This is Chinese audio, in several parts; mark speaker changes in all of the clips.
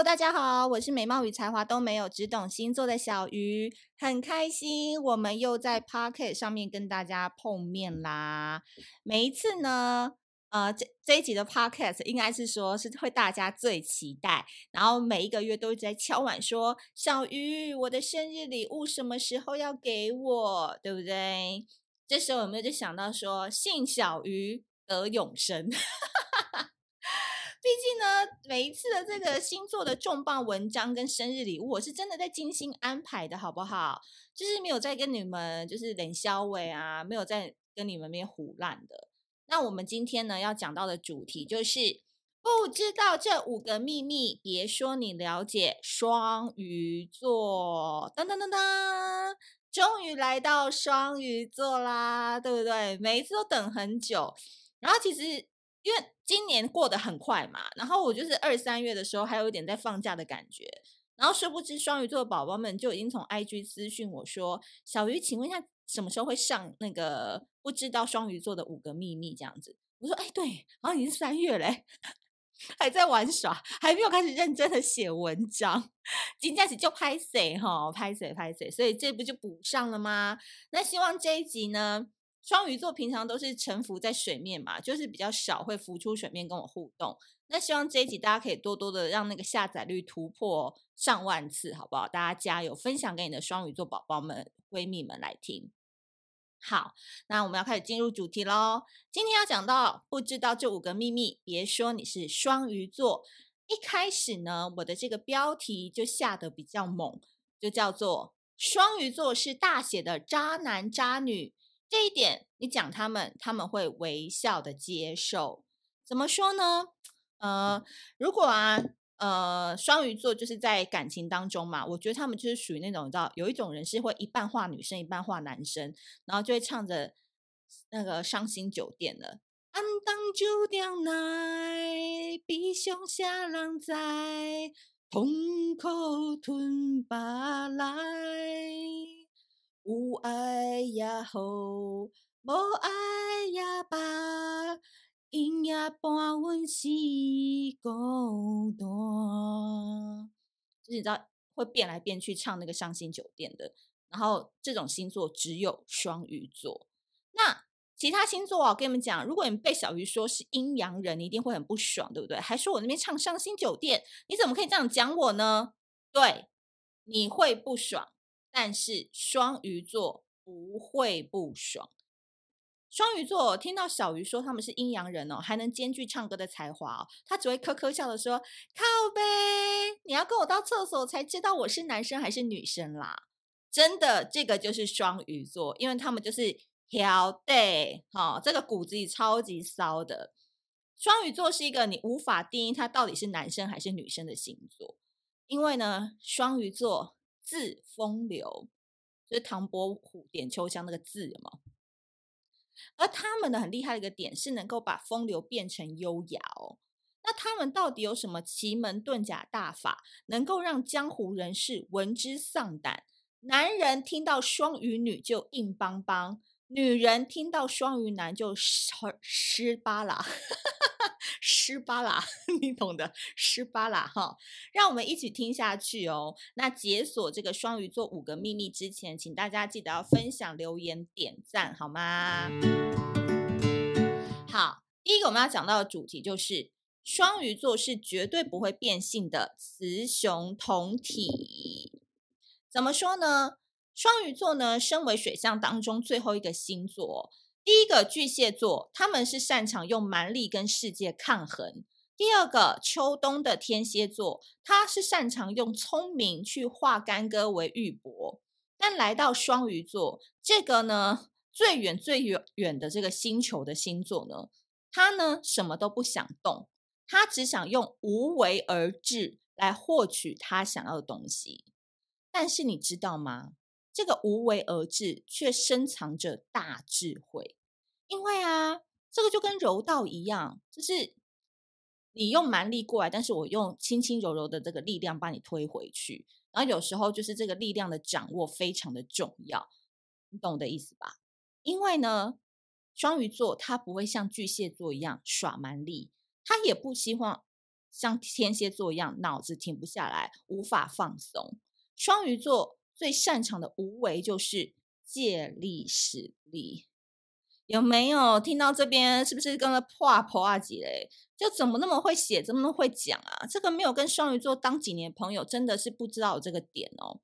Speaker 1: Hello，大家好，我是美貌与才华都没有，只懂星座的小鱼，很开心我们又在 Pocket 上面跟大家碰面啦。每一次呢，呃，这这一集的 Podcast 应该是说是会大家最期待，然后每一个月都在敲碗说，小鱼，我的生日礼物什么时候要给我，对不对？这时候有没有就想到说，信小鱼得永生？毕竟呢，每一次的这个星座的重磅文章跟生日礼物，我是真的在精心安排的，好不好？就是没有在跟你们就是冷消委啊，没有在跟你们那边唬烂的。那我们今天呢要讲到的主题就是，不知道这五个秘密，别说你了解双鱼座。噔噔噔噔，终于来到双鱼座啦，对不对？每一次都等很久，然后其实。因为今年过得很快嘛，然后我就是二三月的时候还有一点在放假的感觉，然后殊不知双鱼座的宝宝们就已经从 IG 私讯我说：“小鱼，请问一下什么时候会上那个不知道双鱼座的五个秘密？”这样子，我说：“哎，对，好像已经三月嘞，还在玩耍，还没有开始认真的写文章，今天起就拍谁哈，拍谁拍谁，所以这不就补上了吗？那希望这一集呢。”双鱼座平常都是沉浮在水面嘛，就是比较少会浮出水面跟我互动。那希望这一集大家可以多多的让那个下载率突破上万次，好不好？大家加油，分享给你的双鱼座宝宝们、闺蜜们来听。好，那我们要开始进入主题喽。今天要讲到，不知道这五个秘密，别说你是双鱼座。一开始呢，我的这个标题就下得比较猛，就叫做“双鱼座是大写的渣男渣女”。这一点你讲他们，他们会微笑的接受。怎么说呢？呃，如果啊，呃，双鱼座就是在感情当中嘛，我觉得他们就是属于那种，你知道，有一种人是会一半画女生，一半画男生，然后就会唱着那个伤心酒店的。暗当酒店内，比熊下人在，痛苦吞巴来。有爱也好，无爱也罢，阴夜伴阮是孤单。就是你知道会变来变去唱那个伤心酒店的，然后这种星座只有双鱼座。那其他星座啊，我跟你们讲，如果你被小鱼说是阴阳人，你一定会很不爽，对不对？还说我那边唱伤心酒店，你怎么可以这样讲我呢？对，你会不爽。但是双鱼座不会不爽。双鱼座听到小鱼说他们是阴阳人哦，还能兼具唱歌的才华哦，他只会呵呵笑的说：“靠呗，你要跟我到厕所才知道我是男生还是女生啦。”真的，这个就是双鱼座，因为他们就是挑对，哈，这个骨子里超级骚的。双鱼座是一个你无法定义他到底是男生还是女生的星座，因为呢，双鱼座。字风流，就是唐伯虎点秋香那个字嘛。而他们的很厉害的一个点是能够把风流变成优雅哦。那他们到底有什么奇门遁甲大法，能够让江湖人士闻之丧胆？男人听到双鱼女就硬邦邦，女人听到双鱼男就湿湿巴拉。湿巴啦，你懂的，湿巴啦哈，让我们一起听下去哦。那解锁这个双鱼座五个秘密之前，请大家记得要分享、留言、点赞，好吗？好，第一个我们要讲到的主题就是双鱼座是绝对不会变性的雌雄同体。怎么说呢？双鱼座呢，身为水象当中最后一个星座。第一个巨蟹座，他们是擅长用蛮力跟世界抗衡。第二个秋冬的天蝎座，他是擅长用聪明去化干戈为玉帛。但来到双鱼座，这个呢最远最远远的这个星球的星座呢，他呢什么都不想动，他只想用无为而治来获取他想要的东西。但是你知道吗？这个无为而治却深藏着大智慧，因为啊，这个就跟柔道一样，就是你用蛮力过来，但是我用轻轻柔柔的这个力量把你推回去。然后有时候就是这个力量的掌握非常的重要，你懂我的意思吧？因为呢，双鱼座他不会像巨蟹座一样耍蛮力，他也不希望像天蝎座一样，脑子停不下来，无法放松。双鱼座最擅长的无为就是借力使力，有没有听到这边？是不是跟个破破啊几嘞？就怎么那么会写，怎么那么会讲啊？这个没有跟双鱼座当几年朋友，真的是不知道这个点哦。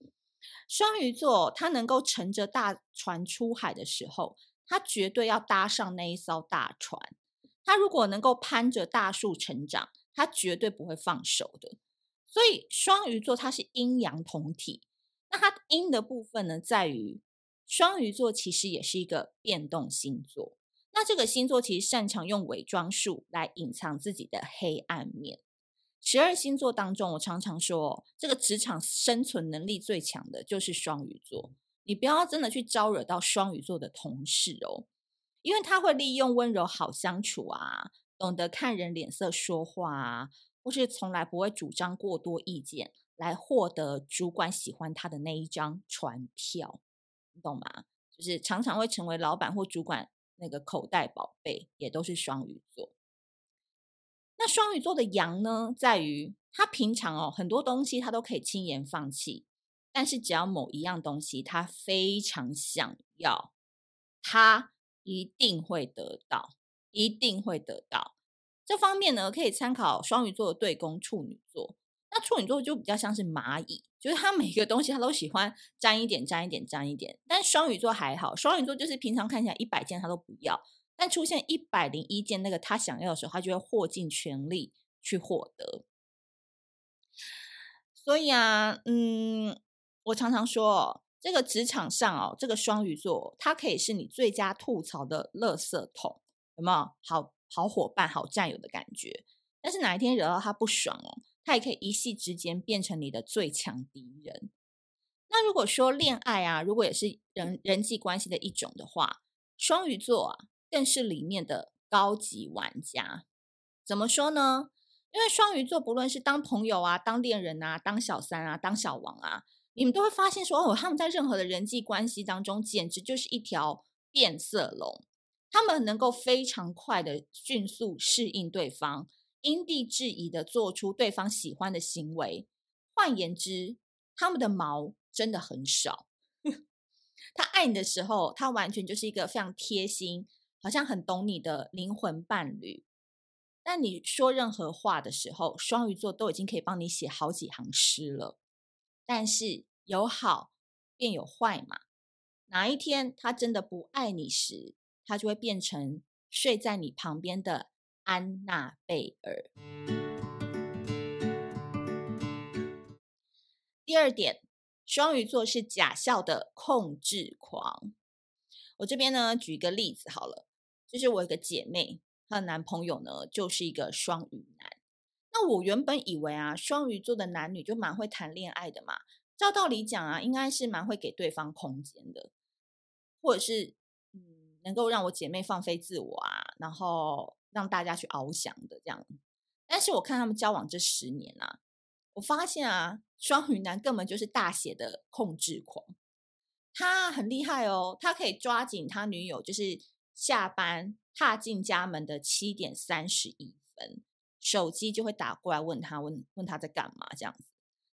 Speaker 1: 双鱼座他能够乘着大船出海的时候，他绝对要搭上那一艘大船。他如果能够攀着大树成长，他绝对不会放手的。所以双鱼座它是阴阳同体，那它阴的部分呢，在于双鱼座其实也是一个变动星座。那这个星座其实擅长用伪装术来隐藏自己的黑暗面。十二星座当中，我常常说，这个职场生存能力最强的就是双鱼座。你不要真的去招惹到双鱼座的同事哦，因为他会利用温柔好相处啊，懂得看人脸色说话啊。或是从来不会主张过多意见来获得主管喜欢他的那一张船票，你懂吗？就是常常会成为老板或主管那个口袋宝贝，也都是双鱼座。那双鱼座的阳呢，在于他平常哦很多东西他都可以轻言放弃，但是只要某一样东西他非常想要，他一定会得到，一定会得到。这方面呢，可以参考双鱼座的对宫处女座。那处女座就比较像是蚂蚁，就是他每个东西他都喜欢沾一点、沾一点、沾一点。但双鱼座还好，双鱼座就是平常看起来一百件他都不要，但出现一百零一件那个他想要的时候，他就会豁尽全力去获得。所以啊，嗯，我常常说，这个职场上哦，这个双鱼座，它可以是你最佳吐槽的垃圾桶，有没有？好。好伙伴、好战友的感觉，但是哪一天惹到他不爽哦，他也可以一夕之间变成你的最强敌人。那如果说恋爱啊，如果也是人人际关系的一种的话，双鱼座啊，更是里面的高级玩家。怎么说呢？因为双鱼座不论是当朋友啊、当恋人啊、当小三啊、当小王啊，你们都会发现说哦，他们在任何的人际关系当中，简直就是一条变色龙。他们能够非常快的迅速适应对方，因地制宜的做出对方喜欢的行为。换言之，他们的毛真的很少。他爱你的时候，他完全就是一个非常贴心，好像很懂你的灵魂伴侣。但你说任何话的时候，双鱼座都已经可以帮你写好几行诗了。但是有好便有坏嘛，哪一天他真的不爱你时，他就会变成睡在你旁边的安娜贝尔。第二点，双鱼座是假笑的控制狂。我这边呢，举一个例子好了，就是我一个姐妹，她的男朋友呢，就是一个双鱼男。那我原本以为啊，双鱼座的男女就蛮会谈恋爱的嘛，照道理讲啊，应该是蛮会给对方空间的，或者是。能够让我姐妹放飞自我啊，然后让大家去翱翔的这样。但是我看他们交往这十年啊，我发现啊，双鱼男根本就是大写的控制狂。他很厉害哦，他可以抓紧他女友，就是下班踏进家门的七点三十一分，手机就会打过来问他，问问他在干嘛这样子。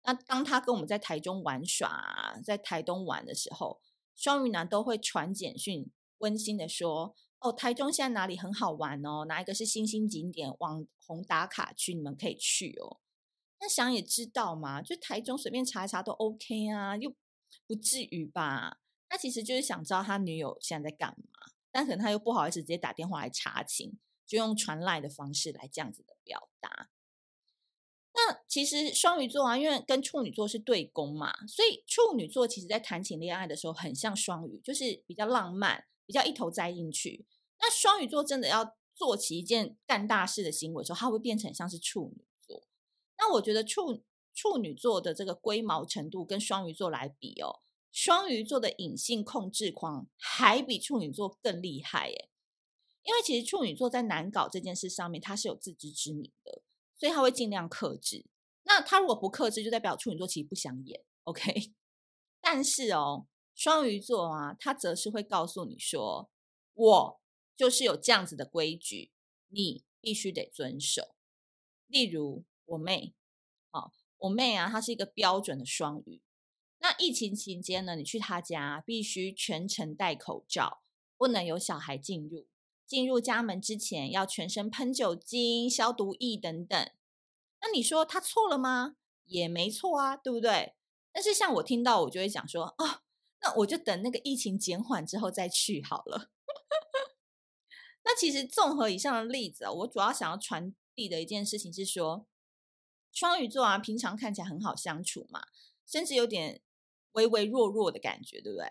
Speaker 1: 那当他跟我们在台中玩耍啊，在台东玩的时候，双鱼男都会传简讯。温馨的说：“哦，台中现在哪里很好玩哦？哪一个是新兴景点、网红打卡区，你们可以去哦。那想也知道嘛，就台中随便查一查都 OK 啊，又不至于吧？那其实就是想知道他女友现在在干嘛，但可能他又不好意思直接打电话来查情，就用传赖的方式来这样子的表达。那其实双鱼座啊，因为跟处女座是对宫嘛，所以处女座其实在谈情恋爱的时候很像双鱼，就是比较浪漫。”比较一头栽进去，那双鱼座真的要做起一件干大事的行为时候，它会变成像是处女座。那我觉得处处女座的这个龟毛程度跟双鱼座来比哦，双鱼座的隐性控制狂还比处女座更厉害耶。因为其实处女座在难搞这件事上面，他是有自知之明的，所以他会尽量克制。那他如果不克制，就代表处女座其实不想演，OK？但是哦。双鱼座啊，他则是会告诉你说：“我就是有这样子的规矩，你必须得遵守。”例如，我妹，哦，我妹啊，她是一个标准的双语。那疫情期间呢，你去她家必须全程戴口罩，不能有小孩进入。进入家门之前要全身喷酒精、消毒液等等。那你说她错了吗？也没错啊，对不对？但是像我听到，我就会讲说，哦，那我就等那个疫情减缓之后再去好了。那其实综合以上的例子啊，我主要想要传递的一件事情是说，双鱼座啊，平常看起来很好相处嘛，甚至有点唯唯诺诺的感觉，对不对？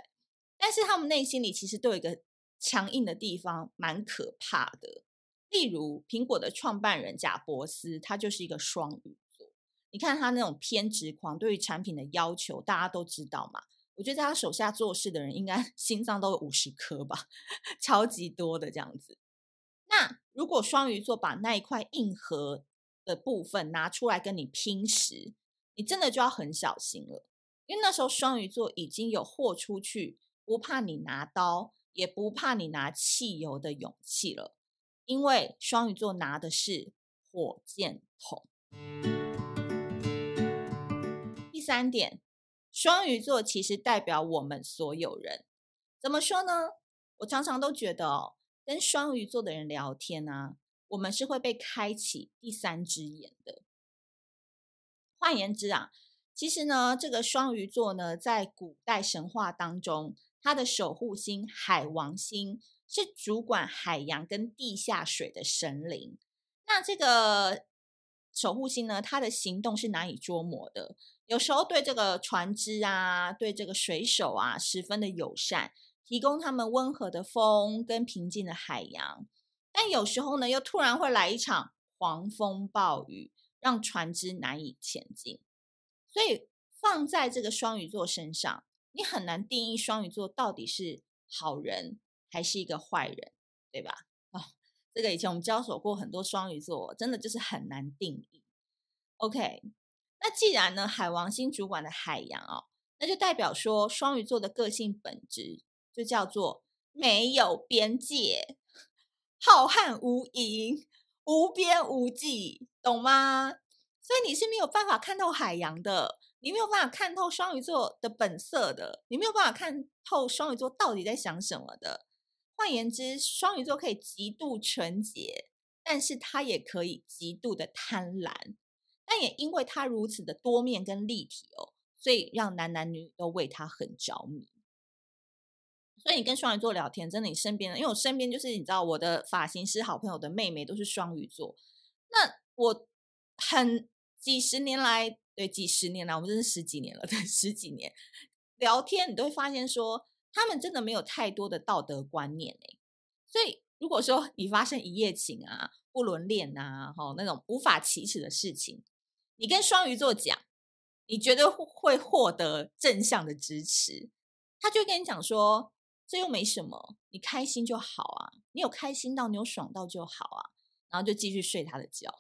Speaker 1: 但是他们内心里其实都有一个强硬的地方，蛮可怕的。例如，苹果的创办人贾伯斯，他就是一个双鱼座。你看他那种偏执狂，对于产品的要求，大家都知道嘛。我觉得在他手下做事的人，应该 心脏都有五十颗吧，超级多的这样子。那如果双鱼座把那一块硬核的部分拿出来跟你拼时，你真的就要很小心了，因为那时候双鱼座已经有豁出去，不怕你拿刀，也不怕你拿汽油的勇气了，因为双鱼座拿的是火箭筒。第三点。双鱼座其实代表我们所有人，怎么说呢？我常常都觉得哦，跟双鱼座的人聊天啊，我们是会被开启第三只眼的。换言之啊，其实呢，这个双鱼座呢，在古代神话当中，它的守护星海王星是主管海洋跟地下水的神灵。那这个守护星呢，它的行动是难以捉摸的。有时候对这个船只啊，对这个水手啊，十分的友善，提供他们温和的风跟平静的海洋。但有时候呢，又突然会来一场狂风暴雨，让船只难以前进。所以放在这个双鱼座身上，你很难定义双鱼座到底是好人还是一个坏人，对吧？哦，这个以前我们交手过很多双鱼座，真的就是很难定义。OK。那既然呢，海王星主管的海洋哦，那就代表说双鱼座的个性本质就叫做没有边界、浩瀚无垠、无边无际，懂吗？所以你是没有办法看透海洋的，你没有办法看透双鱼座的本色的，你没有办法看透双鱼座到底在想什么的。换言之，双鱼座可以极度纯洁，但是他也可以极度的贪婪。但也因为他如此的多面跟立体哦，所以让男男女女都为他很着迷。所以你跟双鱼座聊天，真的你身边的，因为我身边就是你知道我的发型师好朋友的妹妹都是双鱼座。那我很几十年来，对几十年来，我们真是十几年了，对十几年聊天，你都会发现说他们真的没有太多的道德观念哎。所以如果说你发生一夜情啊、不伦恋啊、哈那种无法启齿的事情。你跟双鱼座讲，你绝对会获得正向的支持。他就跟你讲说，这又没什么，你开心就好啊，你有开心到，你有爽到就好啊，然后就继续睡他的觉。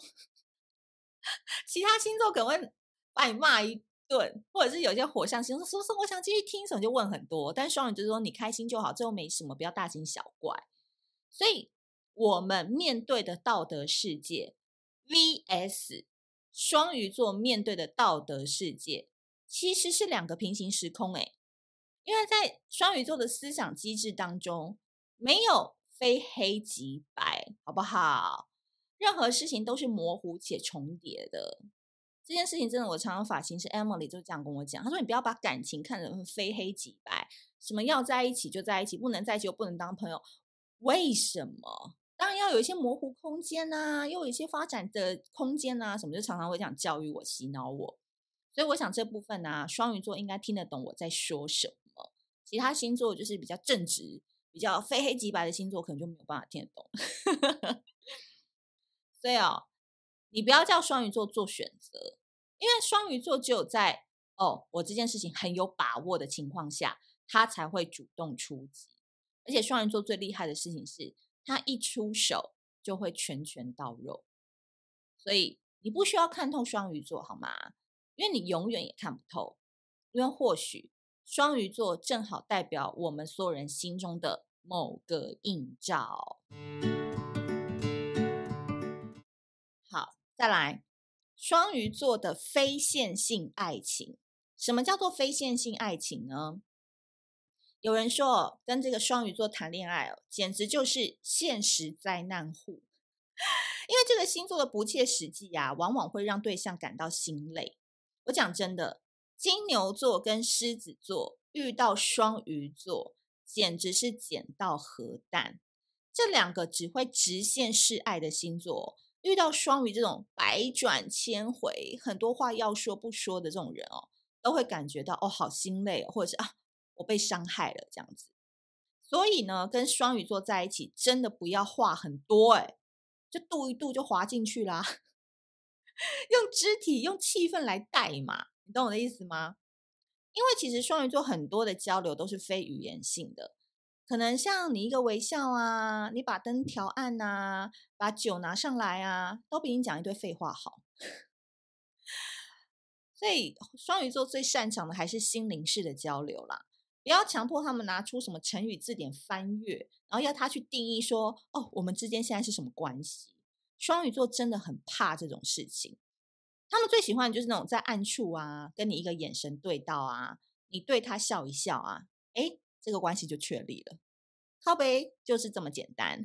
Speaker 1: 其他星座可能会把你骂一顿，或者是有些火象星座说说我想继续听什么就问很多，但双鱼就是说你开心就好，这又没什么，不要大惊小怪。所以我们面对的道德世界 vs。双鱼座面对的道德世界其实是两个平行时空诶，因为在双鱼座的思想机制当中，没有非黑即白，好不好？任何事情都是模糊且重叠的。这件事情真的，我常常发型师 Emily 就这样跟我讲，他说：“你不要把感情看成非黑即白，什么要在一起就在一起，不能在一起又不能当朋友，为什么？”当然要有一些模糊空间呐、又有一些发展的空间呐、啊，什么就常常会这样教育我、洗脑我。所以我想这部分呢、啊，双鱼座应该听得懂我在说什么。其他星座就是比较正直、比较非黑即白的星座，可能就没有办法听得懂。所以哦，你不要叫双鱼座做选择，因为双鱼座只有在哦我这件事情很有把握的情况下，他才会主动出击。而且双鱼座最厉害的事情是。他一出手就会拳拳到肉，所以你不需要看透双鱼座好吗？因为你永远也看不透，因为或许双鱼座正好代表我们所有人心中的某个映照。好，再来，双鱼座的非线性爱情。什么叫做非线性爱情呢？有人说，跟这个双鱼座谈恋爱哦，简直就是现实灾难户，因为这个星座的不切实际呀，往往会让对象感到心累。我讲真的，金牛座跟狮子座遇到双鱼座，简直是捡到核弹。这两个只会直线示爱的星座，遇到双鱼这种百转千回、很多话要说不说的这种人哦，都会感觉到哦，好心累，或者是啊。我被伤害了，这样子，所以呢，跟双鱼座在一起，真的不要话很多，哎，就度一度就滑进去啦，用肢体、用气氛来带嘛，你懂我的意思吗？因为其实双鱼座很多的交流都是非语言性的，可能像你一个微笑啊，你把灯调暗啊，把酒拿上来啊，都比你讲一堆废话好。所以双鱼座最擅长的还是心灵式的交流啦。不要强迫他们拿出什么成语字典翻阅，然后要他去定义说：“哦，我们之间现在是什么关系？”双鱼座真的很怕这种事情，他们最喜欢的就是那种在暗处啊，跟你一个眼神对到啊，你对他笑一笑啊，诶，这个关系就确立了。靠北就是这么简单，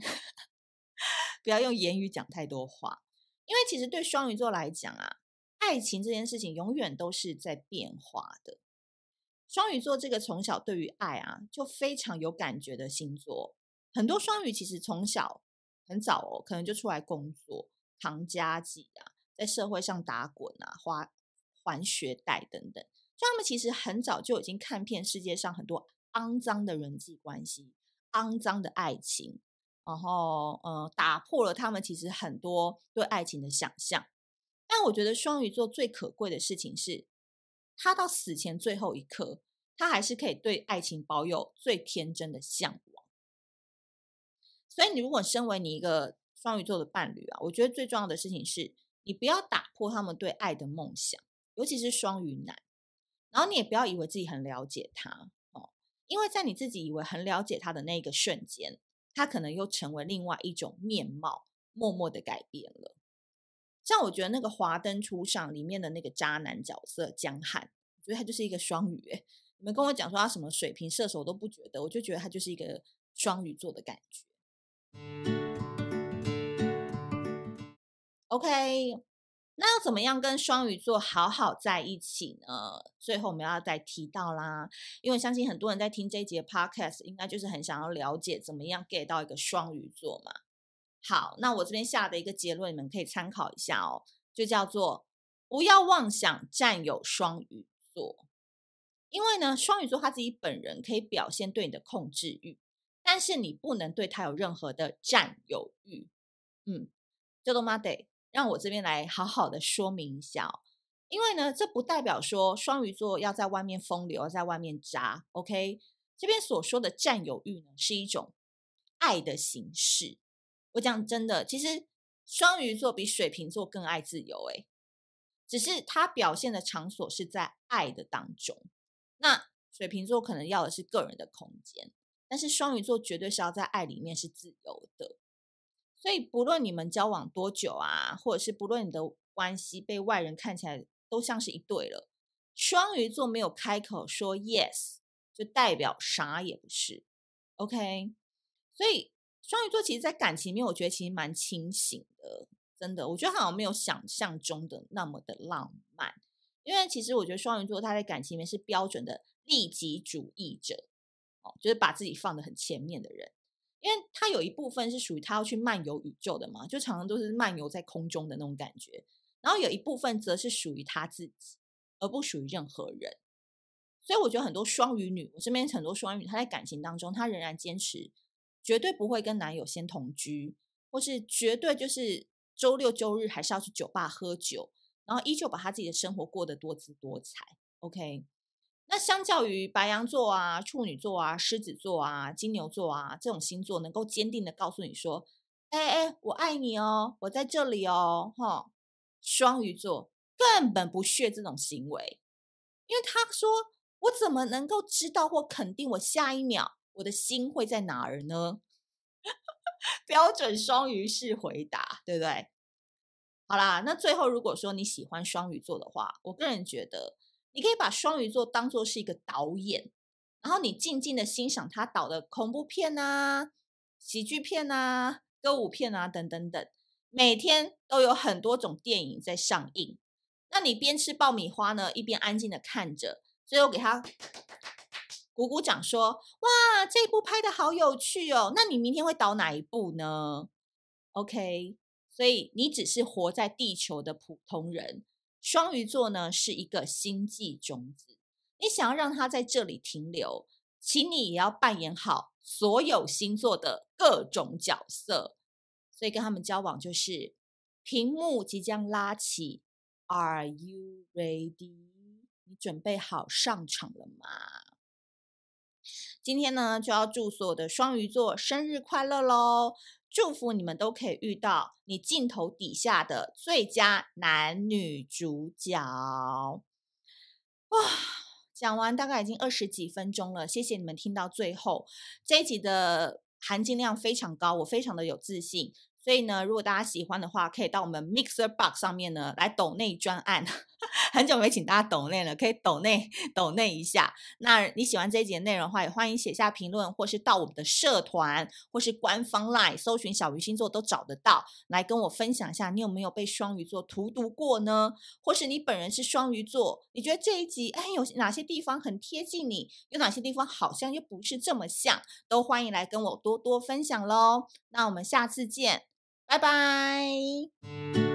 Speaker 1: 不要用言语讲太多话，因为其实对双鱼座来讲啊，爱情这件事情永远都是在变化的。双鱼座这个从小对于爱啊就非常有感觉的星座，很多双鱼其实从小很早哦，可能就出来工作，扛家计啊，在社会上打滚啊，花还学贷等等，所以他们其实很早就已经看遍世界上很多肮脏的人际关系、肮脏的爱情，然后呃，打破了他们其实很多对爱情的想象。但我觉得双鱼座最可贵的事情是，他到死前最后一刻，他还是可以对爱情保有最天真的向往。所以，你如果身为你一个双鱼座的伴侣啊，我觉得最重要的事情是，你不要打破他们对爱的梦想，尤其是双鱼男。然后，你也不要以为自己很了解他哦，因为在你自己以为很了解他的那个瞬间，他可能又成为另外一种面貌，默默的改变了。像我觉得那个《华灯初上》里面的那个渣男角色江汉，我觉得他就是一个双鱼。你们跟我讲说他什么水瓶、射手我都不觉得，我就觉得他就是一个双鱼座的感觉。OK，那要怎么样跟双鱼座好好在一起呢？最后我们要再提到啦，因为相信很多人在听这一节 Podcast，应该就是很想要了解怎么样 get 到一个双鱼座嘛。好，那我这边下的一个结论，你们可以参考一下哦，就叫做不要妄想占有双鱼座，因为呢，双鱼座他自己本人可以表现对你的控制欲，但是你不能对他有任何的占有欲。嗯，这都妈得让我这边来好好的说明一下哦，因为呢，这不代表说双鱼座要在外面风流，在外面渣。OK，这边所说的占有欲呢，是一种爱的形式。我讲真的，其实双鱼座比水瓶座更爱自由，诶，只是他表现的场所是在爱的当中。那水瓶座可能要的是个人的空间，但是双鱼座绝对是要在爱里面是自由的。所以不论你们交往多久啊，或者是不论你的关系被外人看起来都像是一对了，双鱼座没有开口说 yes，就代表啥也不是。OK，所以。双鱼座其实，在感情里面，我觉得其实蛮清醒的，真的，我觉得好像没有想象中的那么的浪漫。因为其实我觉得双鱼座他在感情里面是标准的利己主义者，哦，就是把自己放得很前面的人。因为他有一部分是属于他要去漫游宇宙的嘛，就常常都是漫游在空中的那种感觉。然后有一部分则是属于他自己，而不属于任何人。所以我觉得很多双鱼女，我身边很多双鱼女，她在感情当中，她仍然坚持。绝对不会跟男友先同居，或是绝对就是周六周日还是要去酒吧喝酒，然后依旧把他自己的生活过得多姿多彩。OK，那相较于白羊座啊、处女座啊、狮子座啊、金牛座啊这种星座，能够坚定的告诉你说：“哎哎，我爱你哦，我在这里哦。”哈，双鱼座根本不屑这种行为，因为他说：“我怎么能够知道或肯定我下一秒？”我的心会在哪儿呢？标准双鱼式回答，对不对？好啦，那最后如果说你喜欢双鱼座的话，我个人觉得你可以把双鱼座当做是一个导演，然后你静静的欣赏他导的恐怖片啊、喜剧片啊、歌舞片啊等等等，每天都有很多种电影在上映。那你边吃爆米花呢，一边安静的看着，最后给他鼓鼓掌说：“哇，这一部拍的好有趣哦！”那你明天会导哪一部呢？OK，所以你只是活在地球的普通人。双鱼座呢是一个星际种子，你想要让它在这里停留，请你也要扮演好所有星座的各种角色。所以跟他们交往就是屏幕即将拉起。Are you ready？你准备好上场了吗？今天呢，就要祝所有的双鱼座生日快乐喽！祝福你们都可以遇到你镜头底下的最佳男女主角。哇，讲完大概已经二十几分钟了，谢谢你们听到最后。这一集的含金量非常高，我非常的有自信。所以呢，如果大家喜欢的话，可以到我们 Mixer Box 上面呢来抖内专案。很久没请大家抖内了，可以抖内抖内一下。那你喜欢这一集内容的话，也欢迎写下评论，或是到我们的社团，或是官方 LINE 搜寻小鱼星座都找得到，来跟我分享一下你有没有被双鱼座荼毒过呢？或是你本人是双鱼座，你觉得这一集哎有哪些地方很贴近你，有哪些地方好像又不是这么像，都欢迎来跟我多多分享喽。那我们下次见。拜拜。